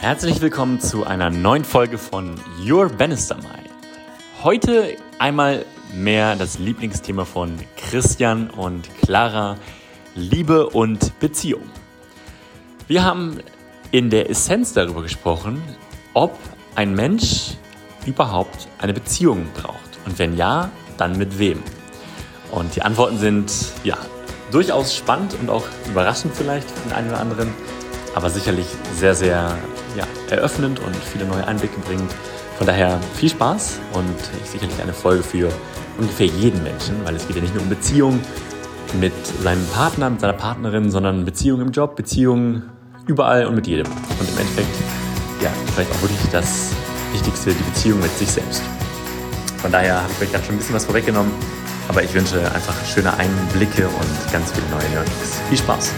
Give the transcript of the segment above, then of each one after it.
Herzlich willkommen zu einer neuen Folge von Your Bannister Mile. Heute einmal mehr das Lieblingsthema von Christian und Clara, Liebe und Beziehung. Wir haben in der Essenz darüber gesprochen, ob ein Mensch überhaupt eine Beziehung braucht und wenn ja, dann mit wem. Und die Antworten sind ja durchaus spannend und auch überraschend vielleicht für den einen oder anderen, aber sicherlich sehr, sehr ja, eröffnend und viele neue Einblicke bringend. Von daher viel Spaß und sicherlich eine Folge für ungefähr jeden Menschen, weil es geht ja nicht nur um Beziehungen mit seinem Partner, mit seiner Partnerin, sondern Beziehungen im Job, Beziehungen überall und mit jedem. Und im Endeffekt, ja, vielleicht auch wirklich das Wichtigste, die Beziehung mit sich selbst. Von daher habe ich euch gerade schon ein bisschen was vorweggenommen, aber ich wünsche einfach schöne Einblicke und ganz viele neue Learnings. Viel Spaß!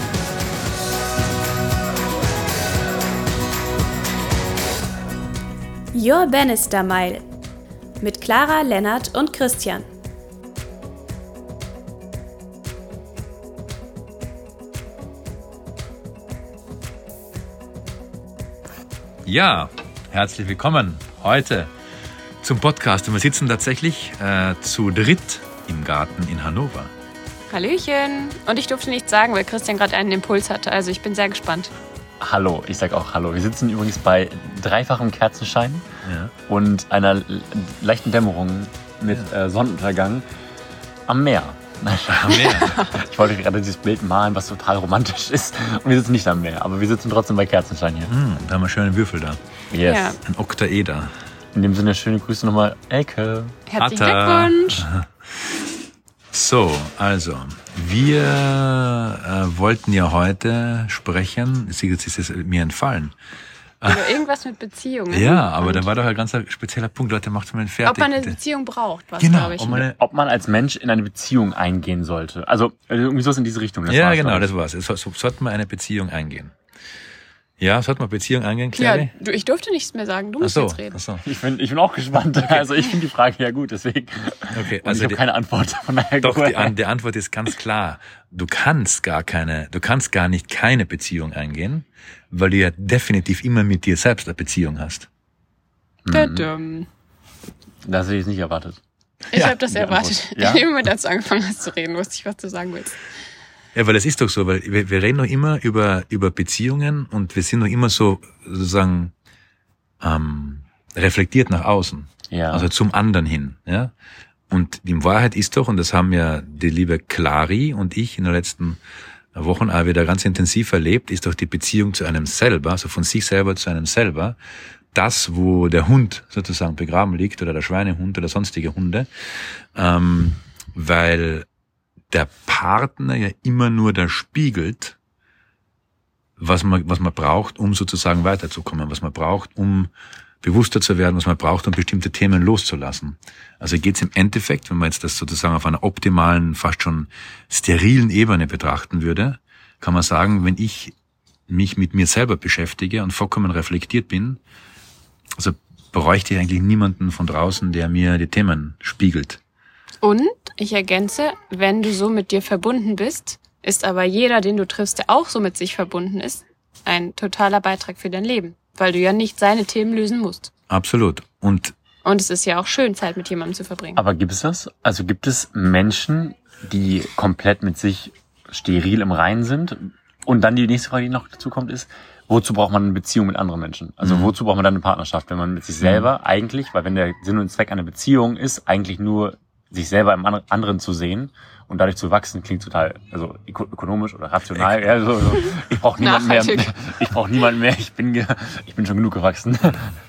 Your Bannister Mile mit Clara, Lennart und Christian. Ja, herzlich willkommen heute zum Podcast. Und wir sitzen tatsächlich äh, zu dritt im Garten in Hannover. Hallöchen. Und ich durfte nichts sagen, weil Christian gerade einen Impuls hatte. Also ich bin sehr gespannt. Hallo, ich sag auch Hallo. Wir sitzen übrigens bei dreifachem Kerzenschein Ja. und einer leichten Dämmerung mit äh, Sonnenuntergang am Meer. Nein, Am Meer. Ich wollte gerade dieses Bild malen, was total romantisch ist. Und wir sitzen nicht am Meer, aber wir sitzen trotzdem bei Kerzenschein hier. Hm, da haben wir schöne Würfel da. Yes. Ja. Ein Oktaeder. In dem Sinne, schöne Grüße nochmal, Elke. Herzlichen. Glückwunsch. So, also, wir äh, wollten ja heute sprechen, jetzt ist es mir entfallen. Über irgendwas mit Beziehungen. Ja, aber da war doch ein ganz spezieller Punkt. Leute, macht mal fertig. Ob man eine. Beziehung braucht, was Genau, glaube ich. ob man Ob man als Mensch in eine Beziehung eingehen sollte. Also irgendwie so in diese Richtung. Das ja, genau, das war's. So, so, sollte man eine Beziehung eingehen. Ja, sollte man Beziehung eingehen, ja, Clary? du, ich durfte nichts mehr sagen. Du musst so, jetzt reden. ach so. Ich bin, ich bin auch gespannt. Also ich finde die Frage ja gut, deswegen. Okay, Und also ich habe keine Antwort. Von daher Doch, die. An die Antwort ist ganz klar. Du kannst gar keine, du kannst gar nicht keine Beziehung eingehen, weil du ja definitiv immer mit dir selbst eine Beziehung hast. Tadam. Das hätte ich nicht erwartet. Ich Ja, habe das erwartet. Ja? In dem Moment, als du angefangen hast zu reden, wusste ich, was du sagen willst. Ja, weil es ist doch so, weil wir, wir reden noch immer über, über Beziehungen und wir sind noch immer so, sozusagen, ähm, reflektiert nach außen. Ja. Also zum anderen hin, ja. Und die Wahrheit ist doch, und das haben ja die liebe Clari und ich in den letzten Wochen auch wieder ganz intensiv erlebt, ist doch die Beziehung zu einem selber, also von sich selber zu einem selber, das, wo der Hund sozusagen begraben liegt oder der Schweinehund oder sonstige Hunde, ähm, weil der Partner ja immer nur da spiegelt, was man, was man braucht, um sozusagen weiterzukommen, was man braucht, um bewusster zu werden, was man braucht, um bestimmte Themen loszulassen. Also geht es im Endeffekt, wenn man jetzt das sozusagen auf einer optimalen, fast schon sterilen Ebene betrachten würde, kann man sagen, wenn ich mich mit mir selber beschäftige und vollkommen reflektiert bin, also bräuchte ich eigentlich niemanden von draußen, der mir die Themen spiegelt. Und ich ergänze, wenn du so mit dir verbunden bist, ist aber jeder, den du triffst, der auch so mit sich verbunden ist, ein totaler Beitrag für dein Leben, weil du ja nicht seine Themen lösen musst. Absolut. Und Und es ist ja auch schön, Zeit mit jemandem zu verbringen. Aber gibt es das? Also gibt es Menschen, die komplett mit sich steril im Reinen sind? Und dann die nächste Frage, die noch dazu kommt, ist, wozu braucht man eine Beziehung mit anderen Menschen? Also Mhm. wozu braucht man dann eine Partnerschaft, wenn man mit sich selber eigentlich, weil wenn der Sinn und Zweck einer Beziehung ist, eigentlich nur sich selber im An- anderen zu sehen und dadurch zu wachsen, klingt total also öko- ökonomisch oder rational. Ja, so, so. Ich brauche niemanden mehr. Ich brauche niemanden mehr. Ich bin ich bin schon genug gewachsen.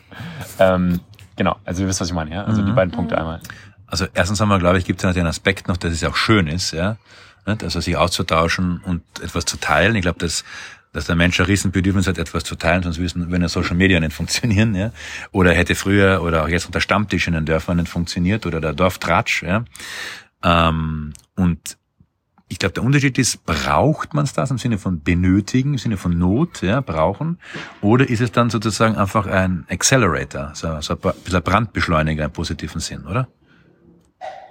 ähm, genau, also ihr wisst, was ich meine, ja? Also die Mhm. beiden Punkte einmal. Also erstens einmal, glaube ich, gibt es natürlich einen Aspekt noch, dass es ja auch schön ist, ja. Also sich auszutauschen und etwas zu teilen. Ich glaube, dass, dass der Mensch ein Riesenbedürfnis hat, etwas zu teilen, sonst wissen, wenn ja Social Media nicht funktionieren, ja. Oder hätte früher oder auch jetzt der Stammtisch in den Dörfern nicht funktioniert oder der Dorftratsch, ja. Ähm, und ich glaube, der Unterschied ist, braucht man es das im Sinne von benötigen, im Sinne von Not, ja, brauchen? Oder ist es dann sozusagen einfach ein Accelerator, so, so ein bisschen Brandbeschleuniger im positiven Sinn, oder?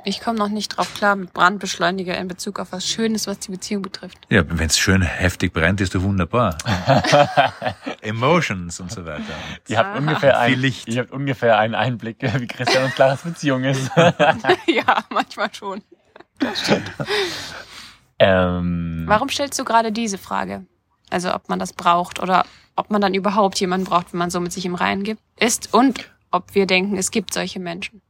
Ich komme noch nicht drauf klar mit Brandbeschleuniger in Bezug auf was Schönes, was die Beziehung betrifft. Ja, wenn es schön heftig brennt, ist doch wunderbar. Emotions und so weiter. Ihr habt ungefähr, ein, Licht. ihr habt ungefähr einen Einblick, wie Christian und Claras Beziehung ist. ja, manchmal schon. ähm, Warum stellst du gerade diese Frage? Also ob man das braucht oder ob man dann überhaupt jemanden braucht, wenn man so mit sich im Reinen gibt, ist und ob wir denken, es gibt solche Menschen.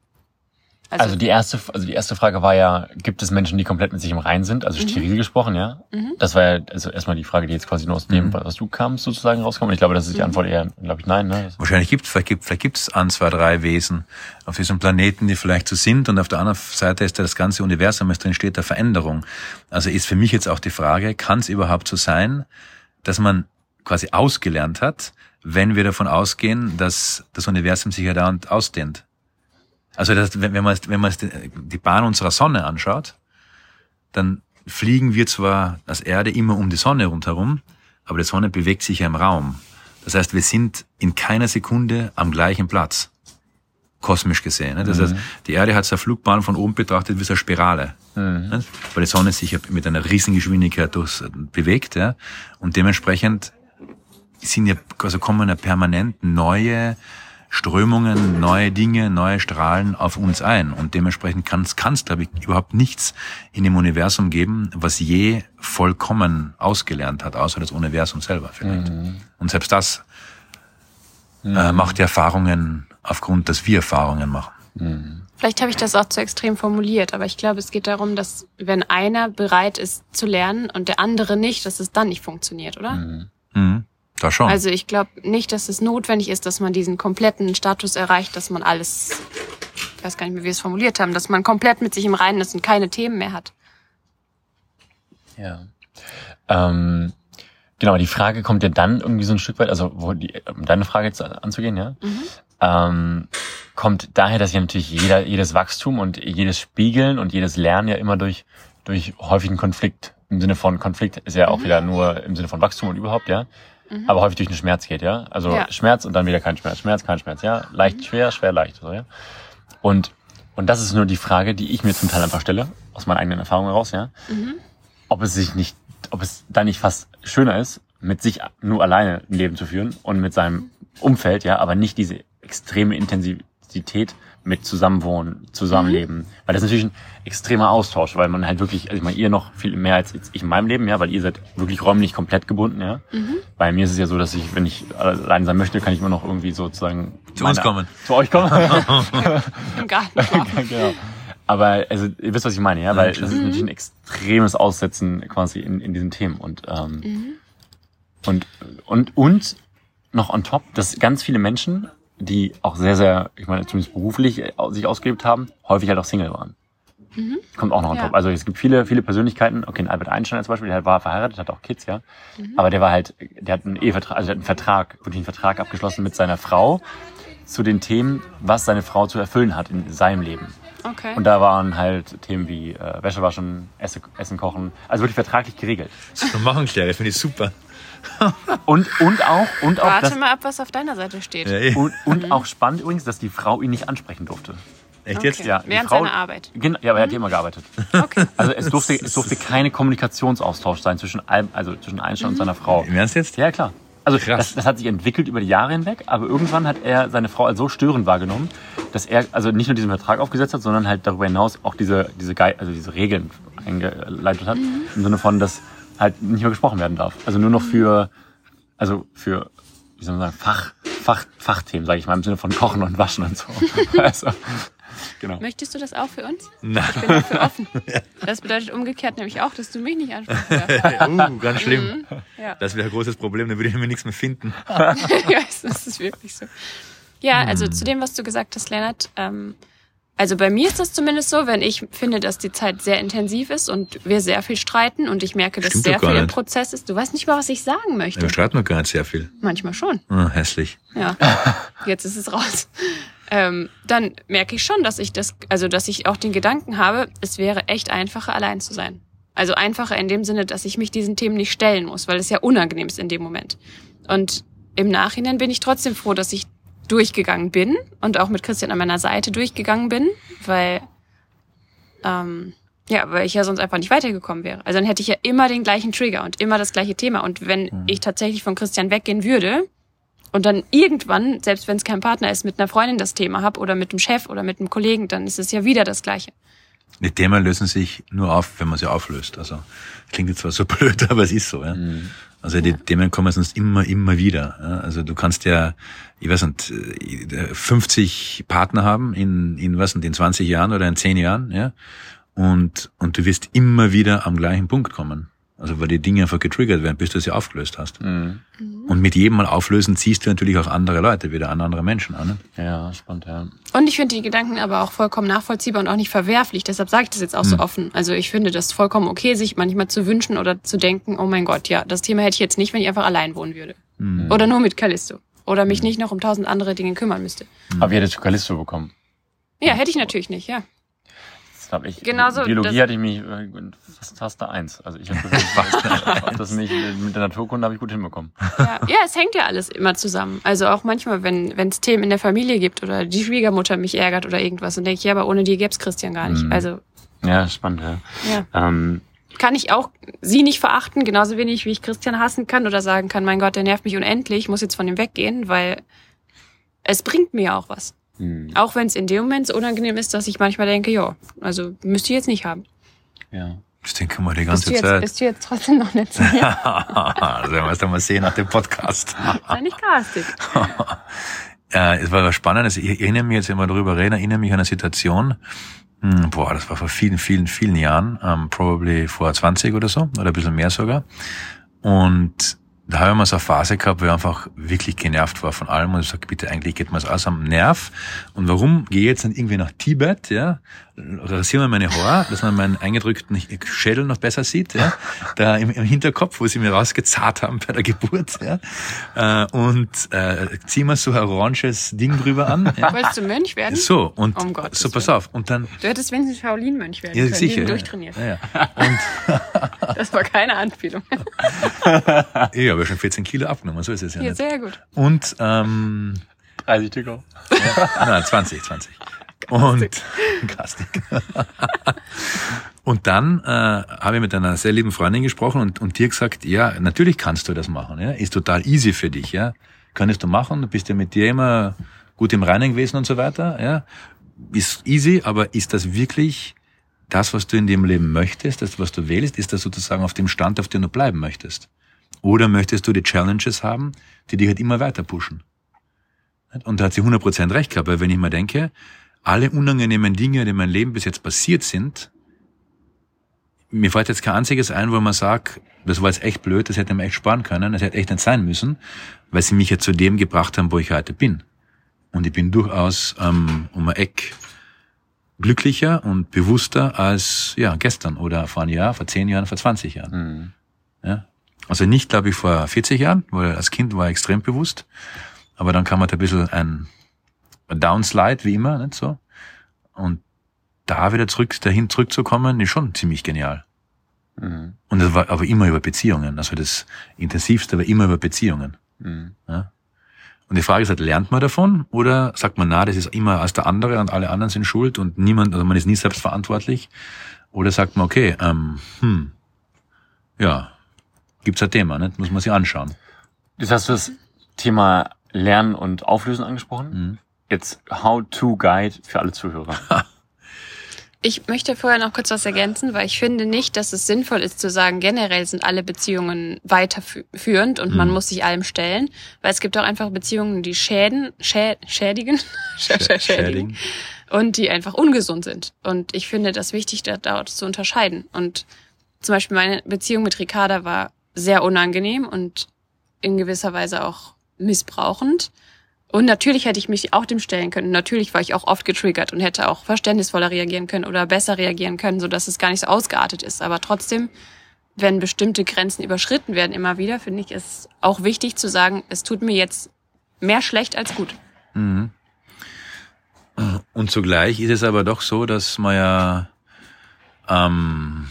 Also die erste, also die erste Frage war ja, gibt es Menschen, die komplett mit sich im Reinen sind? Mhm. Also steril gesprochen, ja. Das war ja also erstmal die Frage, die jetzt quasi nur aus dem, was du kamst, sozusagen rauskommt. Und ich glaube, das ist die Antwort eher, glaube ich, nein. Ne? Wahrscheinlich gibt es, vielleicht gibt vielleicht gibt's ein, zwei, drei Wesen auf diesem Planeten, die vielleicht so sind und auf der anderen Seite ist ja das ganze Universum, es drin steht der Veränderung. Also ist für mich jetzt auch die Frage, kann es überhaupt so sein, dass man quasi ausgelernt hat, wenn wir davon ausgehen, dass das Universum sich ja dauernd ausdehnt? Also das, wenn, wenn man, wenn man die Bahn unserer Sonne anschaut, dann fliegen wir zwar als Erde immer um die Sonne rundherum, aber die Sonne bewegt sich ja im Raum. Das heißt, wir sind in keiner Sekunde am gleichen Platz. Kosmisch gesehen. ne? Das heißt, die Erde hat so eine Flugbahn von oben betrachtet wie so eine Spirale. ne? Weil die Sonne sich ja mit einer Riesengeschwindigkeit durchs, bewegt. Ja? Und dementsprechend sind ja, also kommen ja permanent neue Strömungen, neue Dinge, neue Strahlen auf uns ein. Und dementsprechend kann es, glaube ich, überhaupt nichts in dem Universum geben, was je vollkommen ausgelernt hat, außer das Universum selber vielleicht. Und selbst das äh, macht die Erfahrungen aufgrund, dass wir Erfahrungen machen. Vielleicht habe ich das auch zu extrem formuliert, aber ich glaube, es geht darum, dass wenn einer bereit ist zu lernen und der andere nicht, dass es dann nicht funktioniert, oder? Mhm. Da schon. Also ich glaube nicht, dass es notwendig ist, dass man diesen kompletten Status erreicht, dass man alles, ich weiß gar nicht mehr, wie wir es formuliert haben, dass man komplett mit sich im Reinen ist und keine Themen mehr hat. Ja. Ähm, genau, die Frage kommt ja dann irgendwie so ein Stück weit, also wo die, um deine Frage jetzt anzugehen, ja, ähm, kommt daher, dass ja natürlich jeder, jedes Wachstum und jedes Spiegeln und jedes Lernen ja immer durch, durch häufigen Konflikt, im Sinne von Konflikt ist ja auch wieder nur im Sinne von Wachstum und überhaupt, ja, aber häufig durch den Schmerz geht, ja, also Ja. Schmerz und dann wieder kein Schmerz, Schmerz, kein Schmerz, ja, leicht, schwer, schwer, leicht, so, ja. Und, und das ist nur die Frage, die ich mir zum Teil einfach stelle, aus meinen eigenen Erfahrungen heraus, ja. Ob es sich nicht, ob es da nicht fast schöner ist, mit sich nur alleine ein Leben zu führen und mit seinem Umfeld, ja, aber nicht diese extreme Intensität mit Zusammenwohnen, Zusammenleben. Weil das ist natürlich ein extremer Austausch, weil man halt wirklich, also ich meine, ihr noch viel mehr als ich in meinem Leben, ja, weil ihr seid wirklich räumlich komplett gebunden, ja. Bei mir ist es ja so, dass ich, wenn ich allein sein möchte, kann ich immer noch irgendwie sozusagen Zu uns kommen. Zu euch kommen. Im Garten genau. Aber also ihr wisst, was ich meine, ja, weil es ist natürlich ein extremes Aussetzen quasi in, in diesen Themen und ähm, und und und noch on top, dass ganz viele Menschen, die auch sehr sehr, ich meine zumindest beruflich äh, sich ausgelebt haben, häufig halt auch Single waren. Kommt auch noch on Ja. top. Also es gibt viele viele Persönlichkeiten. Okay, Albert Einstein zum Beispiel, der war verheiratet, hat auch Kids, ja. Aber der war halt, der hat einen Ehevertrag, also der hat einen Vertrag, wirklich einen Vertrag abgeschlossen mit seiner Frau zu den Themen, was seine Frau zu erfüllen hat in seinem Leben. Okay. Und da waren halt Themen wie äh, Wäsche waschen, Esse, Essen kochen, also wirklich vertraglich geregelt. So machen Claire, finde ich super. Und, und auch, und auch, Warte das, mal ab, was auf deiner Seite steht. Ja, eh. und, und auch spannend übrigens, dass die Frau ihn nicht ansprechen durfte. Echt jetzt? Okay. Ja, die Während Frau- seiner Arbeit. Genau, ja, aber er hat ja immer gearbeitet. Okay. Also es durfte, es durfte keine Kommunikationsaustausch sein zwischen allem, also zwischen Einstein und seiner Frau. Im Ernst jetzt? Ja, klar. Also Krass. das, das hat sich entwickelt über die Jahre hinweg, aber irgendwann hat er seine Frau als so störend wahrgenommen, dass er also nicht nur diesen Vertrag aufgesetzt hat, sondern halt darüber hinaus auch diese, diese, also diese Regeln eingeleitet hat, im Sinne von, dass halt nicht mehr gesprochen werden darf. Also nur noch für, also für, wie soll man sagen, Fach, Fach, Fachthemen, sage ich mal, im Sinne von Kochen und Waschen und so. also, genau. Möchtest du das auch für uns? Nein. Ich bin dafür offen. Das bedeutet umgekehrt nämlich auch, dass du mich nicht ansprechen darfst. uh, ganz schlimm. Ja. Das wäre ein großes Problem, dann würde ich mir nichts mehr finden. ja, das ist wirklich so. Ja, also zu dem, was du gesagt hast, Lennart, ähm, also bei mir ist das zumindest so, wenn ich finde, dass die Zeit sehr intensiv ist und wir sehr viel streiten und ich merke, dass Stimmt sehr doch viel im nicht. Prozess ist. Du weißt nicht mal, was ich sagen möchte. Wir streiten noch gar nicht sehr viel. Manchmal schon. Ah, hässlich. Ja, jetzt ist es raus. Ähm, dann merke ich schon, dass ich das, also dass ich auch den Gedanken habe, es wäre echt einfacher, allein zu sein. Also einfacher in dem Sinne, dass ich mich diesen Themen nicht stellen muss, weil es ja unangenehm ist in dem Moment. Und im Nachhinein bin ich trotzdem froh, dass ich durchgegangen bin und auch mit Christian an meiner Seite durchgegangen bin, weil Ähm, ja, weil ich ja sonst einfach nicht weitergekommen wäre. Also dann hätte ich ja immer den gleichen Trigger und immer das gleiche Thema. Und wenn Mhm. ich tatsächlich von Christian weggehen würde und dann irgendwann, selbst wenn es kein Partner ist, mit einer Freundin das Thema habe oder mit dem Chef oder mit einem Kollegen, dann ist es ja wieder das gleiche. Die Themen lösen sich nur auf, wenn man sie auflöst. Also klingt jetzt zwar so blöd, aber es ist so. Ja? Also die Themen kommen sonst immer, immer wieder. Ja? Also du kannst ja, ich weiß nicht, äh, 50 Partner haben in, in was nicht, in 20 Jahren oder in 10 Jahren, ja. Und, und du wirst immer wieder am gleichen Punkt kommen. Also weil die Dinge einfach getriggert werden, bis du sie aufgelöst hast. Mhm. Und mit jedem Mal auflösen ziehst du natürlich auch andere Leute wieder an andere Menschen an. Ne? Ja, spannend, ja. Und ich finde die Gedanken aber auch vollkommen nachvollziehbar und auch nicht verwerflich. Deshalb sage ich das jetzt auch so offen. Also ich finde das vollkommen okay, sich manchmal zu wünschen oder zu denken, oh mein Gott, ja, das Thema hätte ich jetzt nicht, wenn ich einfach allein wohnen würde. Oder nur mit Callisto. Oder mich nicht noch um tausend andere Dinge kümmern müsste. Aber wie hättest du Callisto bekommen? Ja, hätte ich natürlich nicht, ja. Hab ich, Genauso, Biologie das- hatte ich mich äh, fast Taste 1. Also ich habe das, das mich, mit der Naturkunde habe ich gut hinbekommen. ja. Ja, es hängt ja alles immer zusammen. Also auch manchmal, wenn es Themen in der Familie gibt oder die Schwiegermutter mich ärgert oder irgendwas, dann denke ich, ja, aber ohne die gäb's Christian gar nicht. Mhm. Also Ja, spannend, ja. ja. Ähm, kann ich auch sie nicht verachten, genauso wenig wie ich Christian hassen kann oder sagen kann, mein Gott, der nervt mich unendlich, ich muss jetzt von ihm weggehen, weil es bringt mir auch was. Hm, Auch wenn es in dem Moment so unangenehm ist, dass ich manchmal denke, ja, also müsste ich jetzt nicht haben. ja. Das denken wir die Bist ganze du, jetzt, Zeit. bist du jetzt trotzdem noch nicht zu mir? das werden wir erst einmal sehen nach dem Podcast. Sei nicht garstig. Äh, es war was Spannendes. Ich erinnere mich jetzt, wenn wir darüber reden, erinnere mich an eine Situation, hm, boah, das war vor vielen, vielen, vielen Jahren, ähm, probably vor 20 oder so, oder ein bisschen mehr sogar. Und da habe ich mal so eine Phase gehabt, wo ich einfach wirklich genervt war von allem und ich sage, bitte, eigentlich geht mir das alles am Nerv. Und warum gehe ich jetzt nicht irgendwie nach Tibet, ja? Rasiere mir meine Haare, dass man meinen eingedrückten Schädel noch besser sieht, ja? Da im, im Hinterkopf, wo sie mir rausgezahrt haben bei der Geburt, ja? Äh, und äh, zieh mir so ein oranges Ding drüber an. Ja? Wolltest du Mönch werden? So, und Um Gottes so, pass Willen. auf. Und dann, Du hättest wenigstens Shaolin-Mönch werden ja, können, sicher. Ja, durchtrainiert. ja. Und Das war keine Anspielung. ich habe ja schon 14 Kilo abgenommen, so ist es ja, Ja, nicht. sehr gut. Und, ähm, 30 Ticker. ja, nein, 20, 20. Und, Gastig. und dann äh, habe ich mit einer sehr lieben Freundin gesprochen und, und dir gesagt, ja, natürlich kannst du das machen, ja, ist total easy für dich, ja, könntest du machen, du bist ja mit dir immer gut im Reinen gewesen und so weiter, ja, ist easy, aber ist das wirklich das, was du in dem Leben möchtest, das, was du wählst, ist das sozusagen auf dem Stand, auf dem du bleiben möchtest? Oder möchtest du die Challenges haben, die dich halt immer weiter pushen? Und da hat sie 100% recht gehabt, weil wenn ich mir denke, alle unangenehmen Dinge, die in meinem Leben bis jetzt passiert sind, mir fällt jetzt kein einziges ein, wo man sagt, das war jetzt echt blöd, das hätte man echt sparen können, das hätte echt nicht sein müssen, weil sie mich ja zu dem gebracht haben, wo ich heute bin. Und ich bin durchaus ähm, um ein Eck glücklicher und bewusster als ja gestern oder vor einem Jahr, vor zehn Jahren, vor 20 Jahren. Mhm. Ja? Also nicht, glaube ich, vor 40 Jahren, weil als Kind war ich extrem bewusst. Aber dann kam halt ein bisschen ein, ein Downslide, wie immer, nicht so. Und da wieder zurück, dahin zurückzukommen, ist schon ziemlich genial. Mhm. Und das war aber immer über Beziehungen. Also das Intensivste war immer über Beziehungen. Mhm. Ja? Und die Frage ist halt, lernt man davon oder sagt man, na, das ist immer als der andere und alle anderen sind schuld und niemand, also man ist nie selbstverantwortlich? Oder sagt man, okay, ähm, hm, ja, gibt's ein Thema, nicht? muss man sich anschauen. Jetzt hast du das Thema Lernen und Auflösen angesprochen. Mhm. Jetzt How-to-Guide für alle Zuhörer. Ich möchte vorher noch kurz was ergänzen, weil ich finde nicht, dass es sinnvoll ist zu sagen, generell sind alle Beziehungen weiterführend und man Mhm. muss sich allem stellen, weil es gibt auch einfach Beziehungen, die schäden, schä schädigen, schä schä- schädigen und die einfach ungesund sind. Und ich finde das wichtig, da dort zu unterscheiden. Und zum Beispiel meine Beziehung mit Ricarda war sehr unangenehm und in gewisser Weise auch missbrauchend. Und natürlich hätte ich mich auch dem stellen können. Natürlich war ich auch oft getriggert und hätte auch verständnisvoller reagieren können oder besser reagieren können, sodass es gar nicht so ausgeartet ist. Aber trotzdem, wenn bestimmte Grenzen überschritten werden immer wieder, finde ich es auch wichtig zu sagen, es tut mir jetzt mehr schlecht als gut. Mhm. Und zugleich ist es aber doch so, dass man ja, ähm,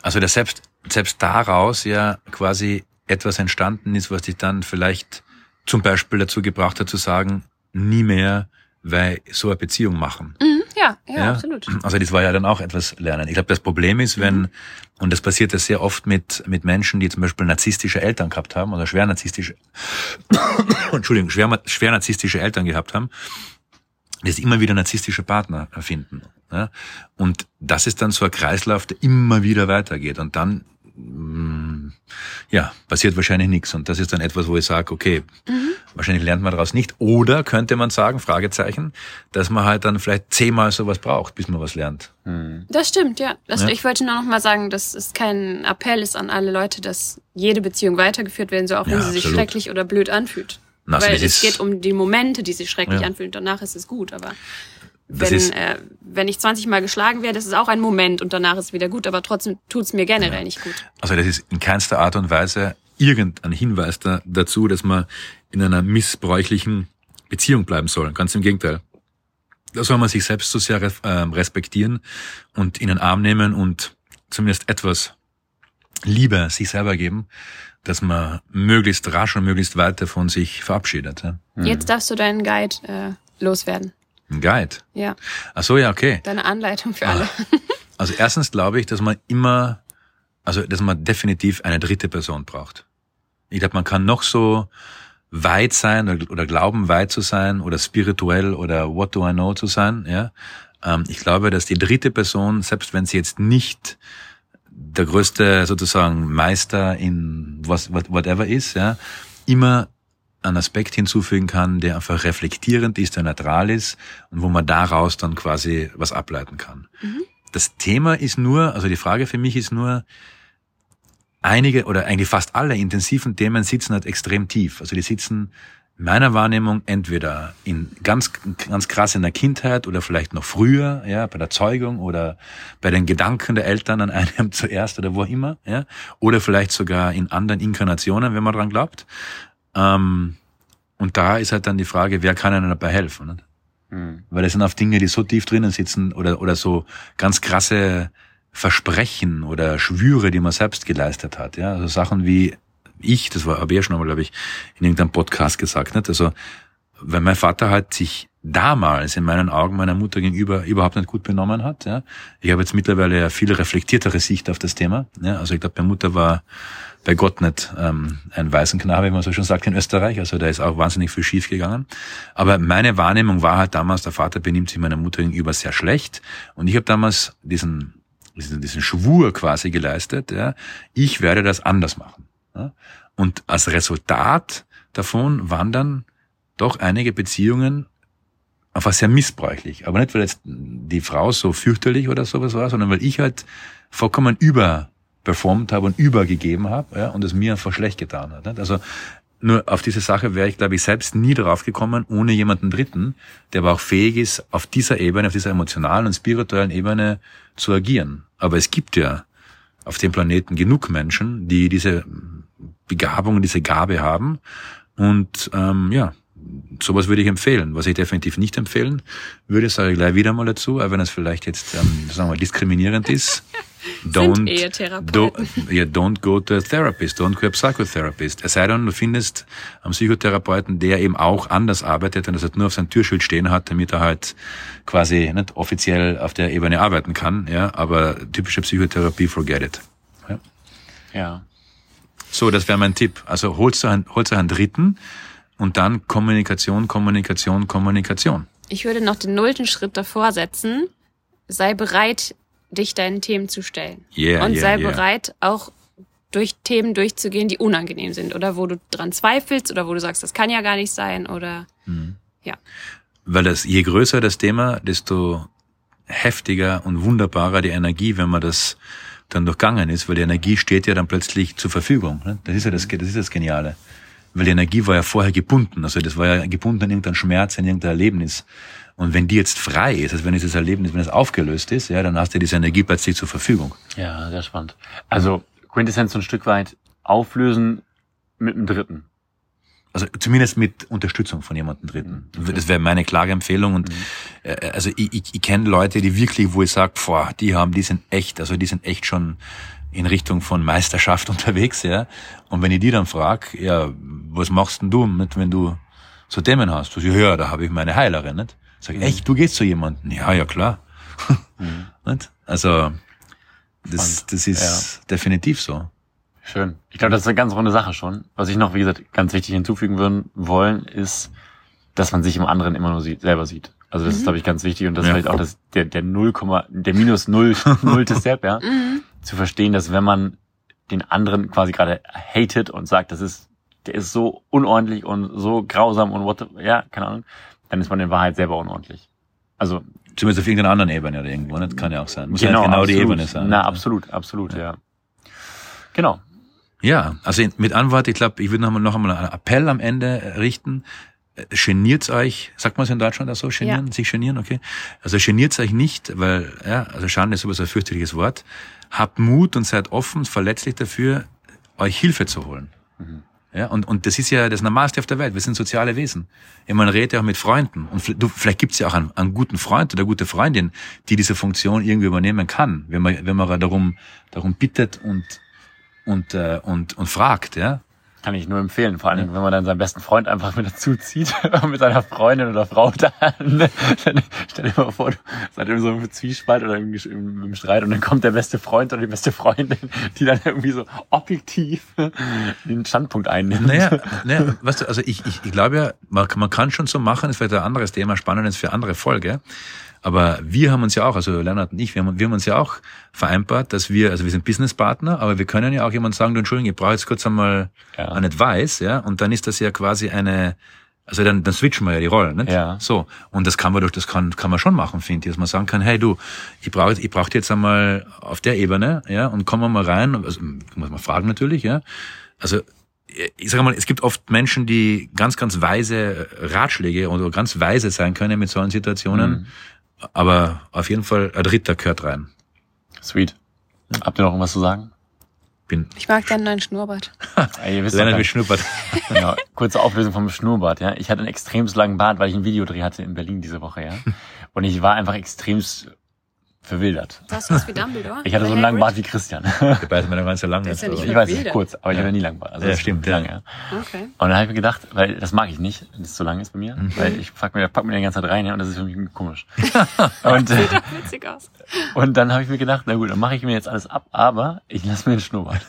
also dass selbst, selbst daraus ja quasi etwas entstanden ist, was dich dann vielleicht zum Beispiel dazu gebracht hat zu sagen, nie mehr, weil so eine Beziehung machen. Mhm, ja, Ja, ja, absolut. Also das war ja dann auch etwas lernen. Ich glaube, das Problem ist, wenn, und das passiert ja sehr oft mit, mit Menschen, die zum Beispiel narzisstische Eltern gehabt haben oder schwer narzisstische, Entschuldigung, schwer, schwer narzisstische Eltern gehabt haben, dass immer wieder narzisstische Partner finden. Und das ist dann so ein Kreislauf, der immer wieder weitergeht. Und dann ja, passiert wahrscheinlich nichts. Und das ist dann etwas, wo ich sage, okay, mhm. wahrscheinlich lernt man daraus nicht. Oder könnte man sagen, Fragezeichen, dass man halt dann vielleicht zehnmal sowas braucht, bis man was lernt. Mhm. Das stimmt, ja. Das, ja. Ich wollte nur noch mal sagen, dass es kein Appell ist an alle Leute, dass jede Beziehung weitergeführt werden soll, auch wenn ja, sie sich schrecklich oder blöd anfühlt. Na, Weil es geht um die Momente, die sich schrecklich ja. anfühlen. Danach ist es gut, aber wenn, äh, wenn ich 20 Mal geschlagen werde, das ist auch ein Moment und danach ist es wieder gut, aber trotzdem tut's mir generell ja. nicht gut. Also das ist in keinster Art und Weise irgendein Hinweis da, dazu, dass man in einer missbräuchlichen Beziehung bleiben soll. Ganz im Gegenteil. Da soll man sich selbst so sehr äh, respektieren und in den Arm nehmen und zumindest etwas Liebe sich selber geben, dass man möglichst rasch und möglichst weit von sich verabschiedet. Ja? Jetzt darfst du deinen Guide äh, loswerden. Ein Guide? Ja. Ach so, ja, okay. Deine Anleitung für alle. Ah. Also erstens glaube ich, dass man immer, also dass man definitiv eine dritte Person braucht. Ich glaube, man kann noch so weit sein oder, oder glauben, weit zu sein oder spirituell oder what do I know zu sein. Ja, ähm, ich glaube, dass die dritte Person, selbst wenn sie jetzt nicht der größte sozusagen Meister in was whatever ist, ja, immer einen Aspekt hinzufügen kann, der einfach reflektierend ist, der neutral ist und wo man daraus dann quasi was ableiten kann. Mhm. Das Thema ist nur, also die Frage für mich ist nur, einige oder eigentlich fast alle intensiven Themen sitzen halt extrem tief. Also die sitzen meiner Wahrnehmung entweder in ganz, ganz krass in der Kindheit oder vielleicht noch früher, ja, bei der Zeugung oder bei den Gedanken der Eltern an einem zuerst oder wo immer, ja, oder vielleicht sogar in anderen Inkarnationen, wenn man dran glaubt. Ähm, und da ist halt dann die Frage, wer kann einem dabei helfen? Mhm. Weil das sind oft Dinge, die so tief drinnen sitzen oder, oder so ganz krasse Versprechen oder Schwüre, die man selbst geleistet hat. Ja, also Sachen wie ich, das war, habe ich ja schon einmal, glaube ich, in irgendeinem Podcast gesagt, nicht? Also, wenn mein Vater halt sich damals in meinen Augen meiner Mutter gegenüber überhaupt nicht gut benommen hat. Ja. Ich habe jetzt mittlerweile ja viel reflektiertere Sicht auf das Thema. Ja. Also ich glaube, meine Mutter war bei Gott nicht ähm, ein weißen Knabe, wie man so schon sagt in Österreich. Also da ist auch wahnsinnig viel schief gegangen. Aber meine Wahrnehmung war halt damals, der Vater benimmt sich meiner Mutter gegenüber sehr schlecht. Und ich habe damals diesen, diesen, diesen Schwur quasi geleistet, ja, ich werde das anders machen. Ja. Und als Resultat davon waren dann doch einige Beziehungen einfach sehr missbräuchlich. Aber nicht, weil jetzt die Frau so fürchterlich oder sowas war, sondern weil ich halt vollkommen überperformt habe und übergegeben habe ja, und es mir einfach schlecht getan hat. Nicht? Also nur auf diese Sache wäre ich, glaube ich, selbst nie drauf gekommen, ohne jemanden Dritten, der aber auch fähig ist, auf dieser Ebene, auf dieser emotionalen und spirituellen Ebene zu agieren. Aber es gibt ja auf dem Planeten genug Menschen, die diese Begabung, diese Gabe haben. Und ähm, ja, sowas würde ich empfehlen. Was ich definitiv nicht empfehlen würde, sage ich gleich wieder mal dazu, auch wenn es vielleicht jetzt, ähm, sagen wir, diskriminierend ist. Don't, don't, yeah, don't go to a therapist, don't go to a psychotherapist. Es sei denn, du findest einen Psychotherapeuten, der eben auch anders arbeitet und das halt nur auf sein Türschild stehen hat, damit er halt quasi nicht offiziell auf der Ebene arbeiten kann. Ja, aber typische Psychotherapie, forget it. Ja. ja. So, das wäre mein Tipp. Also holst du einen, holst du einen Dritten, und dann Kommunikation, Kommunikation, Kommunikation. Ich würde noch den nullten Schritt davor setzen. Sei bereit, dich deinen Themen zu stellen. Yeah, und yeah, sei yeah. bereit, auch durch Themen durchzugehen, die unangenehm sind oder wo du dran zweifelst oder wo du sagst, das kann ja gar nicht sein oder mhm. ja. Weil das je größer das Thema, desto heftiger und wunderbarer die Energie, wenn man das dann durchgangen ist, weil die Energie steht ja dann plötzlich zur Verfügung. Ne? Das ist ja das, das ist das Geniale weil die Energie war ja vorher gebunden. Also das war ja gebunden an irgendeinen Schmerz, an irgendein Erlebnis. Und wenn die jetzt frei ist, also wenn dieses Erlebnis, wenn es aufgelöst ist, ja, dann hast du diese Energie plötzlich zur Verfügung. Ja, sehr spannend. Also Quintessenz so ein Stück weit auflösen mit einem Dritten. Also zumindest mit Unterstützung von jemandem Dritten. Mhm. Das wäre meine klare Empfehlung. Und mhm. äh, also ich, ich, ich kenne Leute, die wirklich, wo ich sage, boah, die haben, die sind echt, also die sind echt schon in Richtung von Meisterschaft unterwegs, ja. Und wenn ich die dann frag, ja, was machst denn du, mit, wenn du so Themen hast? Du sagst, ja, da habe ich meine Heilerin, nicht? Sag ich, echt, du gehst zu jemandem? Ja, ja, klar. Mhm. Nicht? Also, das, das ist definitiv so. Schön. Ich glaube, das ist eine ganz runde Sache schon. Was ich noch, wie gesagt, ganz wichtig hinzufügen würden, wollen, ist, dass man sich im anderen immer nur sieht, selber sieht. Also das ist, glaube ich, ganz wichtig und das Ja. ist vielleicht auch das, der, der 0, der minus 0, nullte Step, ja. Zu verstehen, dass wenn man den anderen quasi gerade hatet und sagt, das ist, der ist so unordentlich und so grausam und what, the, ja, keine Ahnung, dann ist man in Wahrheit selber unordentlich. Also Zumindest auf irgendeiner anderen Ebene oder irgendwo. Das kann ja auch sein. Muss ja nicht genau die absolut. Ebene sein. Na, absolut, absolut, ja. Genau. Ja, also mit Antwort, ich glaube, ich würde noch einmal, noch einmal einen Appell am Ende richten. Äh, Geniert euch, sagt man es in Deutschland auch so, genieren, sich genieren, okay? Also geniert euch nicht, weil, ja, also Schande ist sowieso ein fürchterliches Wort. Habt Mut und seid offen, verletzlich dafür, euch Hilfe zu holen. Ja, und, und das ist ja das Normalste auf der Welt. Wir sind soziale Wesen. Meine, man redet ja auch mit Freunden. Und du, vielleicht gibt's ja auch einen, einen guten Freund oder gute Freundin, die diese Funktion irgendwie übernehmen kann, wenn man, wenn man darum, darum bittet und, und, äh, und, und fragt, ja. Kann ich nur empfehlen, vor allem, wenn man dann seinen besten Freund einfach mit dazu zieht, mit seiner Freundin oder Frau da. Dann stell dir mal vor, du seid in so einem Zwiespalt oder im, im, im Streit und dann kommt der beste Freund oder die beste Freundin, die dann irgendwie so objektiv den Standpunkt einnimmt. Naja, naja weißt du, also ich, ich, ich glaube ja, man, man kann schon so machen, das wird ein anderes Thema, spannendes für andere Folge. Aber wir haben uns ja auch, also Leonard und ich, wir haben, wir haben uns ja auch vereinbart, dass wir, also wir sind Businesspartner, aber wir können ja auch jemand sagen, du Entschuldigung, ich brauche jetzt kurz einmal Ja. Ein Advice, ja, und dann ist das ja quasi eine, also dann, dann switchen wir ja die Rollen, nicht? Ja. So. Und das kann man doch, das kann, kann man schon machen, finde ich, dass man sagen kann, hey du, ich brauche, ich brauche jetzt einmal auf der Ebene, ja, und kommen wir mal rein, also, muss man fragen natürlich, ja. Also, ich sage mal, es gibt oft Menschen, die ganz, ganz weise Ratschläge oder ganz weise sein können mit solchen Situationen. Aber auf jeden Fall, ein Dritter gehört rein. Sweet. Habt ihr noch irgendwas zu sagen? Bin Ich mag deinen neuen Schnurrbart. Ey, ihr wisst doch Lennart gar- beschnuppert. Genau. Kurze Auflösung vom Schnurrbart, ja. Ich hatte einen extremst langen Bart, weil ich einen Videodreh hatte in Berlin diese Woche, ja. Und ich war einfach extremst verwildert. Du hast was wie Dumbledore. Ich hatte so einen langen Bart wie Christian. Dabei ist mir ganz so lange. Das ist ja nicht Ich weiß nicht, kurz, aber ich hatte nie lang Bart. Also Ja, das ist stimmt, lang, ja. ja. Okay. Und dann habe ich mir gedacht, weil das mag ich nicht, wenn es zu lang ist bei mir, Mhm. weil ich pack mir, pack mir die ganze Zeit rein, ja, und das ist für mich komisch. und, Sieht doch witzig aus. und dann habe ich mir gedacht, na gut, dann mache ich mir jetzt alles ab, aber ich lasse mir den Schnurrbart.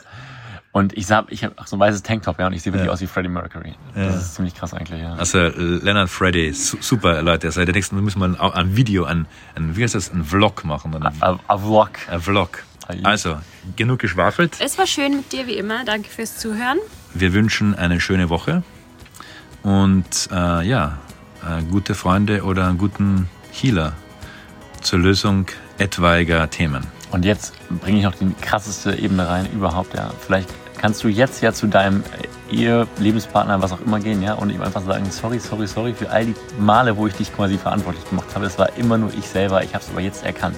Und ich sah, ich habe auch so ein weißes Tanktop, ja, und ich sehe wirklich Ja. aus wie Freddie Mercury. Das ist ziemlich krass eigentlich, ja. Also Leonard Freddy, su super Leute. Seit der nächsten müssen wir ein, ein Video, ein, ein, wie heißt das, ein Vlog machen. Ein, A, a Vlog. ein Vlog. Also, genug geschwafelt. Es war schön mit dir wie immer. Danke fürs Zuhören. Wir wünschen eine schöne Woche und äh, ja, äh, gute Freunde oder einen guten Healer zur Lösung etwaiger Themen. Und jetzt bringe ich noch die krasseste Ebene rein überhaupt, ja. Vielleicht kannst du jetzt ja zu deinem Ehe, Lebenspartner, was auch immer gehen, ja, und ihm einfach sagen, sorry, sorry, sorry für all die Male, wo ich dich quasi verantwortlich gemacht habe. Es war immer nur ich selber, ich habe es aber jetzt erkannt.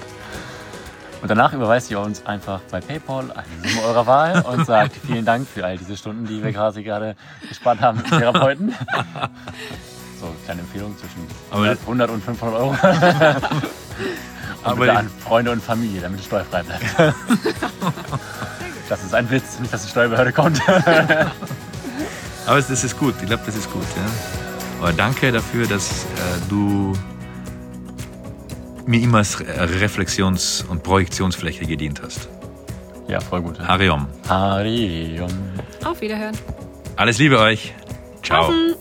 Und danach überweist ihr uns einfach bei PayPal eine Summe eurer Wahl und sagt vielen Dank für all diese Stunden, die wir quasi gerade gespart haben mit Therapeuten. So, kleine Empfehlung zwischen Aber- 100 und 500 Euro. Und Aber an Freunde und Familie, damit es steuerfrei bleibt. Das ist ein Witz, nicht, dass die Steuerbehörde kommt. Aber das ist gut, ich glaube, das ist gut. Ja. Aber danke dafür, dass äh, du mir immer als Re- Reflexions- und Projektionsfläche gedient hast. Ja, voll gut. Hariom. Harium. Auf Wiederhören. Alles Liebe euch. Ciao. Tschüssen.